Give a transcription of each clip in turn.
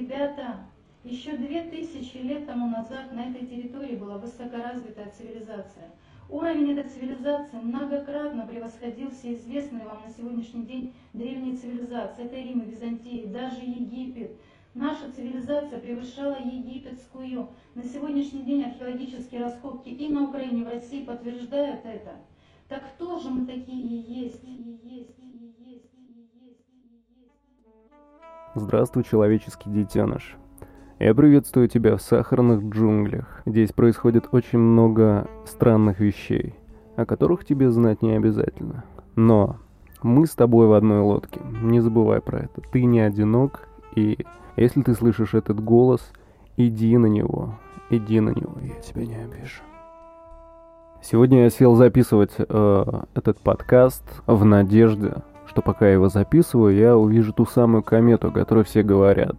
Ребята, еще две тысячи лет тому назад на этой территории была высокоразвитая цивилизация. Уровень этой цивилизации многократно превосходил все известные вам на сегодняшний день древние цивилизации. Это Рим и Византия, даже Египет. Наша цивилизация превышала египетскую. На сегодняшний день археологические раскопки и на Украине, и в России подтверждают это. Так кто же мы такие и Здравствуй, человеческий детеныш. Я приветствую тебя в сахарных джунглях. Здесь происходит очень много странных вещей, о которых тебе знать не обязательно. Но мы с тобой в одной лодке. Не забывай про это. Ты не одинок, и если ты слышишь этот голос, иди на него. Иди на него, я тебя не обижу. Сегодня я сел записывать э, этот подкаст в надежде, что пока я его записываю, я увижу ту самую комету, о которой все говорят.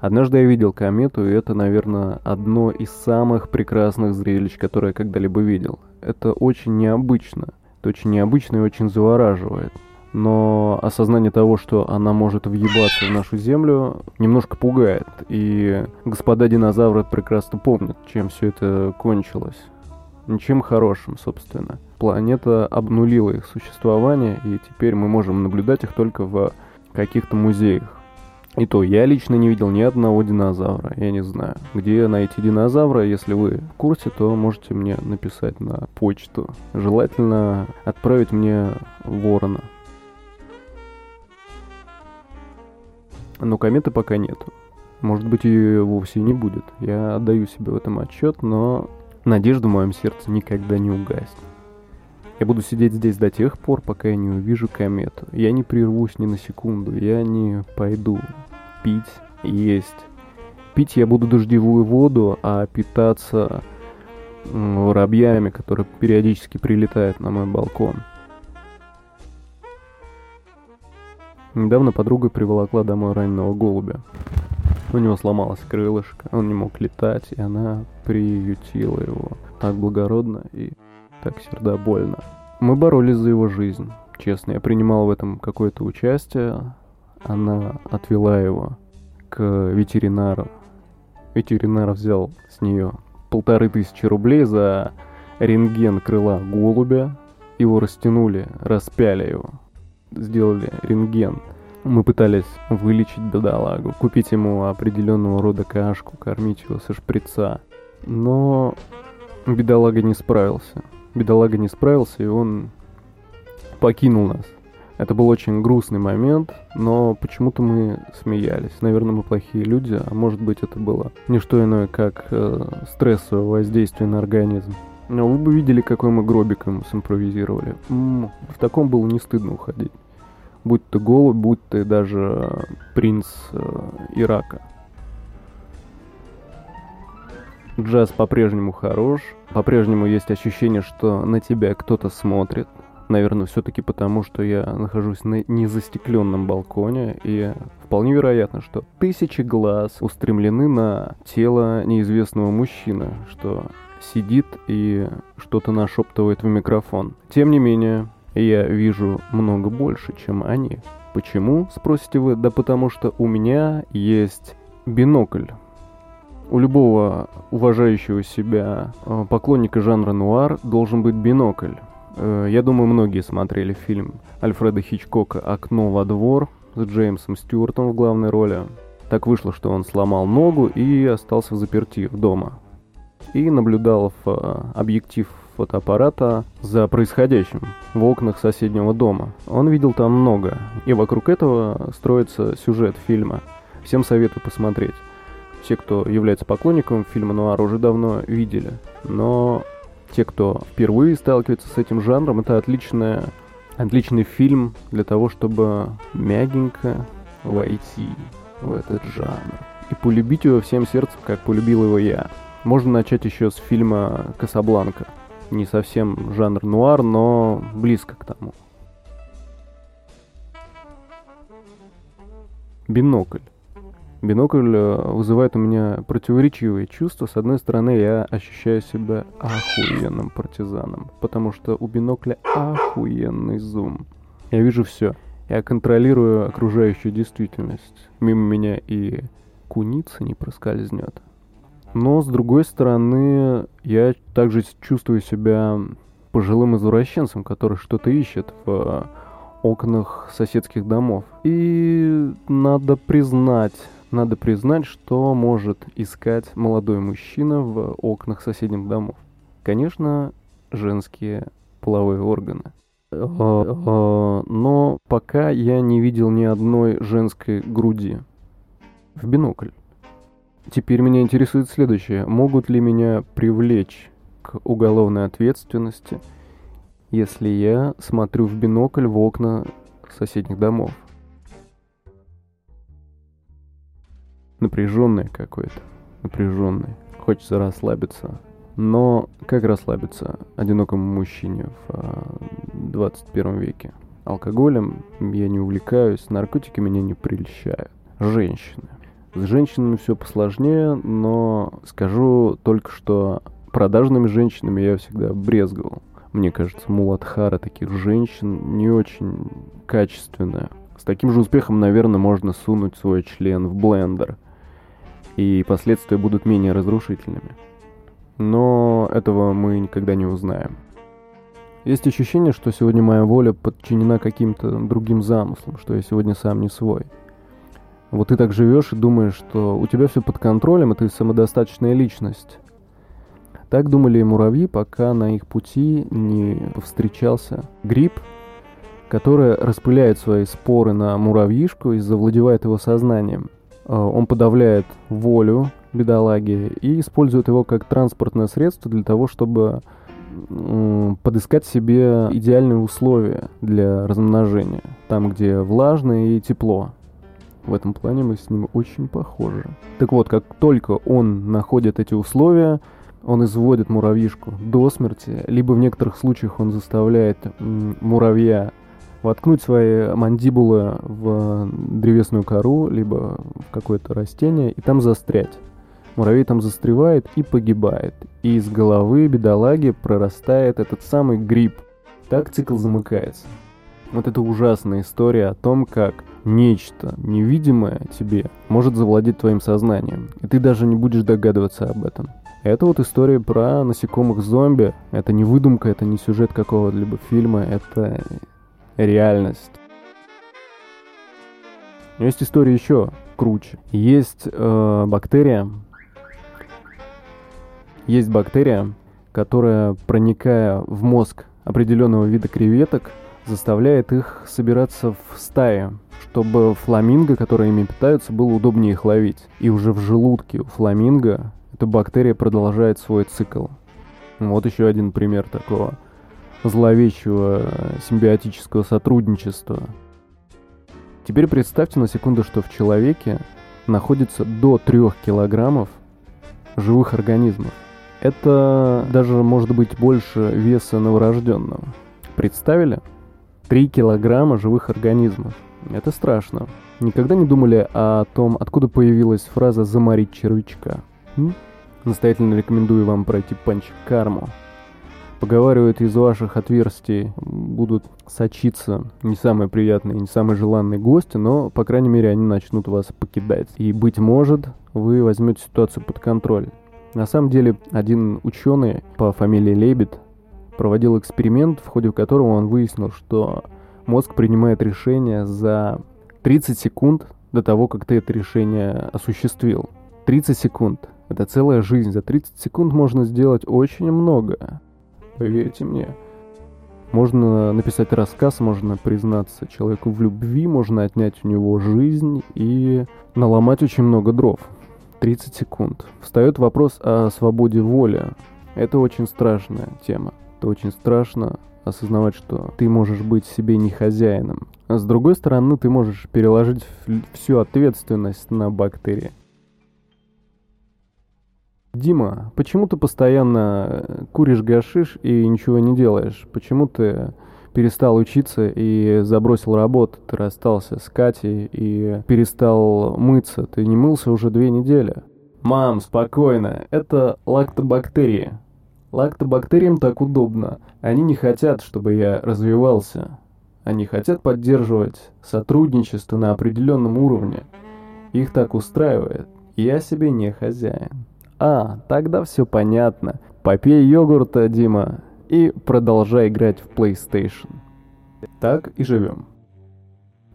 Однажды я видел комету, и это, наверное, одно из самых прекрасных зрелищ, которые я когда-либо видел. Это очень необычно. Это очень необычно и очень завораживает. Но осознание того, что она может въебаться в нашу Землю, немножко пугает. И господа динозавры прекрасно помнят, чем все это кончилось. Ничем хорошим, собственно. Планета обнулила их существование, и теперь мы можем наблюдать их только в каких-то музеях. И то, я лично не видел ни одного динозавра. Я не знаю, где найти динозавра. Если вы в курсе, то можете мне написать на почту. Желательно отправить мне ворона. Но кометы пока нету. Может быть, ее вовсе не будет. Я отдаю себе в этом отчет, но надежда в моем сердце никогда не угаснет. Я буду сидеть здесь до тех пор, пока я не увижу комету. Я не прервусь ни на секунду. Я не пойду пить, есть. Пить я буду дождевую воду, а питаться воробьями, которые периодически прилетают на мой балкон. Недавно подруга приволокла домой раненого голубя. У него сломалось крылышко, он не мог летать, и она приютила его так благородно и так сердобольно. Мы боролись за его жизнь. Честно, я принимал в этом какое-то участие. Она отвела его к ветеринару. Ветеринар взял с нее полторы тысячи рублей за рентген крыла голубя. Его растянули, распяли его сделали рентген. Мы пытались вылечить бедолагу, купить ему определенного рода кашку, кормить его со шприца. Но бедолага не справился. Бедолага не справился, и он покинул нас. Это был очень грустный момент, но почему-то мы смеялись. Наверное, мы плохие люди, а может быть это было не что иное, как э, стрессовое воздействие на организм. Но вы бы видели, какой мы гробиком симпровизировали. М-м, в таком было не стыдно уходить будь ты голубь, будь ты даже принц э, Ирака. Джаз по-прежнему хорош, по-прежнему есть ощущение, что на тебя кто-то смотрит. Наверное, все-таки потому, что я нахожусь на незастекленном балконе, и вполне вероятно, что тысячи глаз устремлены на тело неизвестного мужчины, что сидит и что-то нашептывает в микрофон. Тем не менее, я вижу много больше, чем они. Почему, спросите вы? Да потому что у меня есть бинокль. У любого уважающего себя э, поклонника жанра нуар должен быть бинокль. Э, я думаю, многие смотрели фильм Альфреда Хичкока «Окно во двор» с Джеймсом Стюартом в главной роли. Так вышло, что он сломал ногу и остался в заперти дома. И наблюдал в э, объектив фотоаппарата за происходящим в окнах соседнего дома. Он видел там много, и вокруг этого строится сюжет фильма. Всем советую посмотреть. Все, кто является поклонником фильма «Нуар», уже давно видели. Но те, кто впервые сталкивается с этим жанром, это отличная, отличный фильм для того, чтобы мягенько войти в этот жанр. И полюбить его всем сердцем, как полюбил его я. Можно начать еще с фильма «Касабланка» не совсем жанр нуар, но близко к тому. Бинокль. Бинокль э, вызывает у меня противоречивые чувства. С одной стороны, я ощущаю себя охуенным партизаном, потому что у бинокля охуенный зум. Я вижу все. Я контролирую окружающую действительность. Мимо меня и куница не проскользнет. Но, с другой стороны, я также чувствую себя пожилым извращенцем, который что-то ищет в окнах соседских домов. И надо признать, надо признать, что может искать молодой мужчина в окнах соседних домов. Конечно, женские половые органы. Э, э, но пока я не видел ни одной женской груди в бинокль. Теперь меня интересует следующее. Могут ли меня привлечь к уголовной ответственности, если я смотрю в бинокль в окна соседних домов? Напряженное какое-то. Напряженное. Хочется расслабиться. Но как расслабиться одинокому мужчине в 21 а, веке? Алкоголем я не увлекаюсь, наркотики меня не прельщают. Женщины. С женщинами все посложнее, но скажу только, что продажными женщинами я всегда брезговал. Мне кажется, Муладхара таких женщин не очень качественная. С таким же успехом, наверное, можно сунуть свой член в блендер, и последствия будут менее разрушительными но этого мы никогда не узнаем. Есть ощущение, что сегодня моя воля подчинена каким-то другим замыслам, что я сегодня сам не свой. Вот ты так живешь и думаешь, что у тебя все под контролем, и ты самодостаточная личность. Так думали и муравьи, пока на их пути не повстречался гриб, который распыляет свои споры на муравьишку и завладевает его сознанием. А, он подавляет волю бедолаги и используют его как транспортное средство для того, чтобы подыскать себе идеальные условия для размножения. Там, где влажно и тепло. В этом плане мы с ним очень похожи. Так вот, как только он находит эти условия, он изводит муравьишку до смерти, либо в некоторых случаях он заставляет муравья воткнуть свои мандибулы в древесную кору, либо в какое-то растение, и там застрять. Муравей там застревает и погибает. И из головы бедолаги прорастает этот самый гриб. Так цикл замыкается. Вот это ужасная история о том, как нечто невидимое тебе может завладеть твоим сознанием. И ты даже не будешь догадываться об этом. Это вот история про насекомых зомби. Это не выдумка, это не сюжет какого-либо фильма, это реальность. Есть история еще круче. Есть э, бактерия, есть бактерия, которая, проникая в мозг определенного вида креветок, заставляет их собираться в стае, чтобы фламинго, которые ими питаются, было удобнее их ловить. И уже в желудке у фламинго эта бактерия продолжает свой цикл. Вот еще один пример такого зловещего симбиотического сотрудничества. Теперь представьте на секунду, что в человеке находится до 3 килограммов живых организмов. Это даже может быть больше веса новорожденного. Представили? 3 килограмма живых организмов. Это страшно. Никогда не думали о том, откуда появилась фраза «заморить червячка»? М? Настоятельно рекомендую вам пройти панч карму. Поговаривают, из ваших отверстий будут сочиться не самые приятные, не самые желанные гости, но, по крайней мере, они начнут вас покидать. И, быть может, вы возьмете ситуацию под контроль. На самом деле, один ученый по фамилии Лебед проводил эксперимент, в ходе которого он выяснил, что мозг принимает решение за 30 секунд до того, как ты это решение осуществил. 30 секунд. Это целая жизнь. За 30 секунд можно сделать очень много. Поверьте мне. Можно написать рассказ, можно признаться человеку в любви, можно отнять у него жизнь и наломать очень много дров. 30 секунд. Встает вопрос о свободе воли. Это очень страшная тема. Это очень страшно осознавать, что ты можешь быть себе не хозяином. А с другой стороны, ты можешь переложить всю ответственность на бактерии. Дима, почему ты постоянно куришь гашиш и ничего не делаешь? Почему ты перестал учиться и забросил работу, ты расстался с Катей и перестал мыться, ты не мылся уже две недели. Мам, спокойно, это лактобактерии. Лактобактериям так удобно. Они не хотят, чтобы я развивался. Они хотят поддерживать сотрудничество на определенном уровне. Их так устраивает. Я себе не хозяин. А, тогда все понятно. Попей йогурта, Дима, и продолжай играть в PlayStation. Так и живем.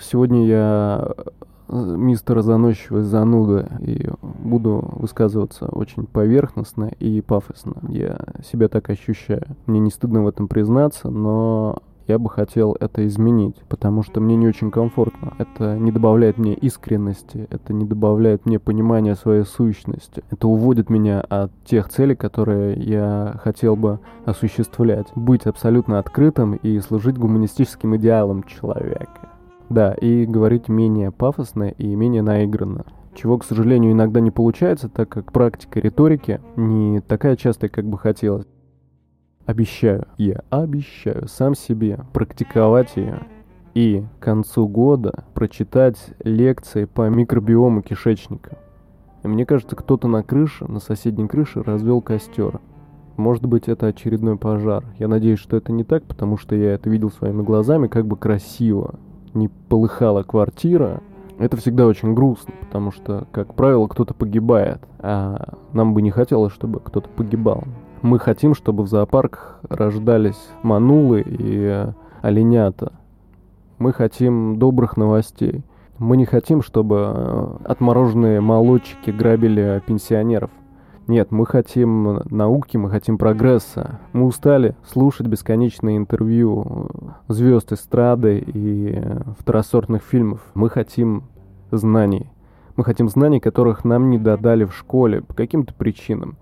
Сегодня я э, мистер заносчивый зануда и буду высказываться очень поверхностно и пафосно. Я себя так ощущаю. Мне не стыдно в этом признаться, но я бы хотел это изменить, потому что мне не очень комфортно. Это не добавляет мне искренности, это не добавляет мне понимания своей сущности. Это уводит меня от тех целей, которые я хотел бы осуществлять. Быть абсолютно открытым и служить гуманистическим идеалам человека. Да, и говорить менее пафосно и менее наигранно. Чего, к сожалению, иногда не получается, так как практика риторики не такая частая, как бы хотелось. Обещаю, я обещаю сам себе практиковать ее и к концу года прочитать лекции по микробиому кишечника. И мне кажется, кто-то на крыше, на соседней крыше развел костер. Может быть, это очередной пожар. Я надеюсь, что это не так, потому что я это видел своими глазами, как бы красиво не полыхала квартира, это всегда очень грустно, потому что, как правило, кто-то погибает, а нам бы не хотелось, чтобы кто-то погибал. Мы хотим, чтобы в зоопарках рождались манулы и оленята. Мы хотим добрых новостей. Мы не хотим, чтобы отмороженные молодчики грабили пенсионеров. Нет, мы хотим науки, мы хотим прогресса. Мы устали слушать бесконечные интервью звезд эстрады и второсортных фильмов. Мы хотим знаний. Мы хотим знаний, которых нам не додали в школе по каким-то причинам.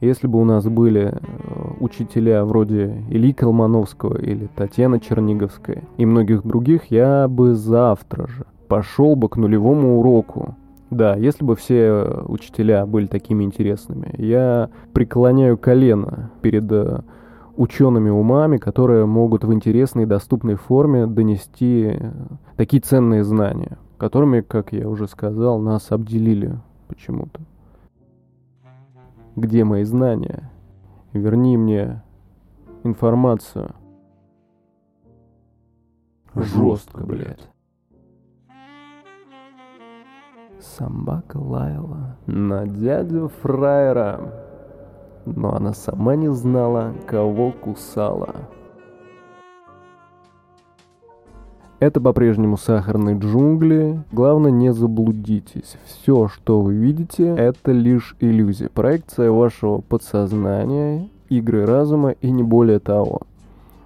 Если бы у нас были э, учителя вроде Ильи Колмановского или Татьяны Черниговской и многих других, я бы завтра же пошел бы к нулевому уроку да, если бы все учителя были такими интересными. Я преклоняю колено перед э, учеными умами, которые могут в интересной и доступной форме донести э, такие ценные знания, которыми, как я уже сказал, нас обделили почему-то. Где мои знания? Верни мне информацию. Жестко, блядь. Собака лаяла на дядю Фраера, но она сама не знала, кого кусала. Это по-прежнему сахарные джунгли. Главное, не заблудитесь. Все, что вы видите, это лишь иллюзия. Проекция вашего подсознания, игры разума и не более того.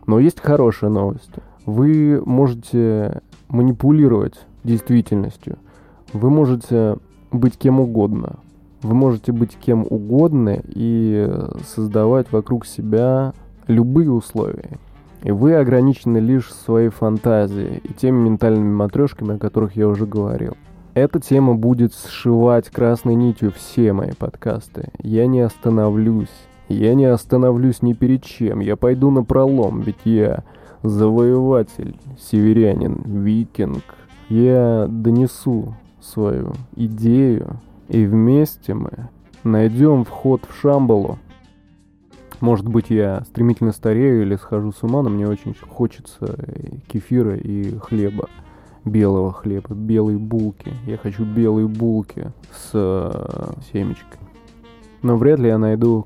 Но есть хорошая новость. Вы можете манипулировать действительностью – вы можете быть кем угодно. Вы можете быть кем угодно и создавать вокруг себя любые условия. И вы ограничены лишь своей фантазией и теми ментальными матрешками, о которых я уже говорил. Эта тема будет сшивать красной нитью все мои подкасты. Я не остановлюсь. Я не остановлюсь ни перед чем. Я пойду на пролом, ведь я завоеватель, северянин, викинг. Я донесу свою идею, и вместе мы найдем вход в Шамбалу. Может быть, я стремительно старею или схожу с ума, но мне очень хочется кефира и хлеба. Белого хлеба, белой булки. Я хочу белые булки с э, семечкой. Но вряд ли я найду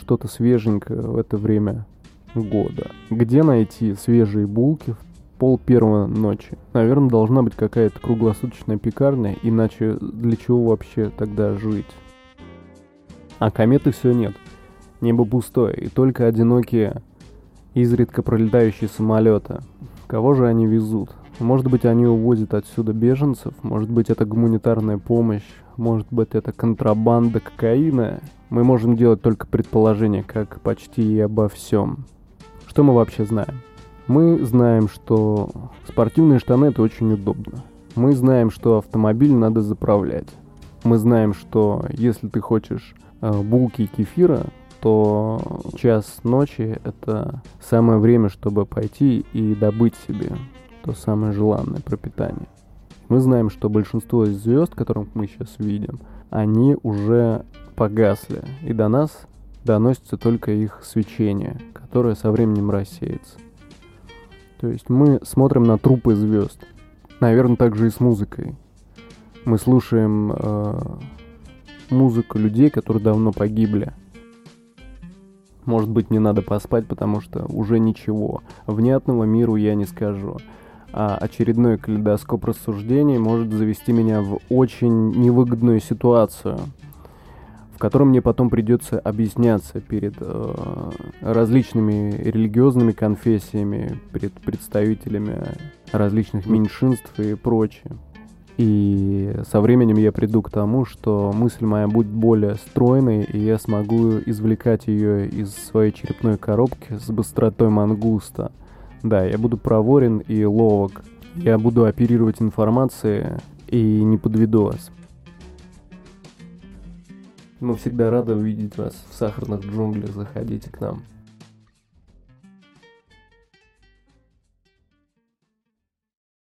что-то свеженькое в это время года. Где найти свежие булки в пол первого ночи. Наверное, должна быть какая-то круглосуточная пекарня, иначе для чего вообще тогда жить? А кометы все нет. Небо пустое, и только одинокие, изредка пролетающие самолеты. Кого же они везут? Может быть, они увозят отсюда беженцев, может быть, это гуманитарная помощь, может быть, это контрабанда кокаина. Мы можем делать только предположения, как почти и обо всем. Что мы вообще знаем? Мы знаем, что спортивные штаны это очень удобно. Мы знаем, что автомобиль надо заправлять. Мы знаем, что если ты хочешь э, булки и кефира, то час ночи это самое время, чтобы пойти и добыть себе то самое желанное пропитание. Мы знаем, что большинство звезд, которых мы сейчас видим, они уже погасли, и до нас доносится только их свечение, которое со временем рассеется. То есть мы смотрим на трупы звезд. Наверное, так же и с музыкой. Мы слушаем э, музыку людей, которые давно погибли. Может быть, не надо поспать, потому что уже ничего. Внятного миру я не скажу. А очередной калейдоскоп рассуждений может завести меня в очень невыгодную ситуацию, в котором мне потом придется объясняться перед э, различными религиозными конфессиями, перед представителями различных меньшинств и прочее. И со временем я приду к тому, что мысль моя будет более стройной, и я смогу извлекать ее из своей черепной коробки с быстротой мангуста. Да, я буду проворен и ловок. Я буду оперировать информацией и не подведу вас. Мы всегда рады увидеть вас в сахарных джунглях. Заходите к нам.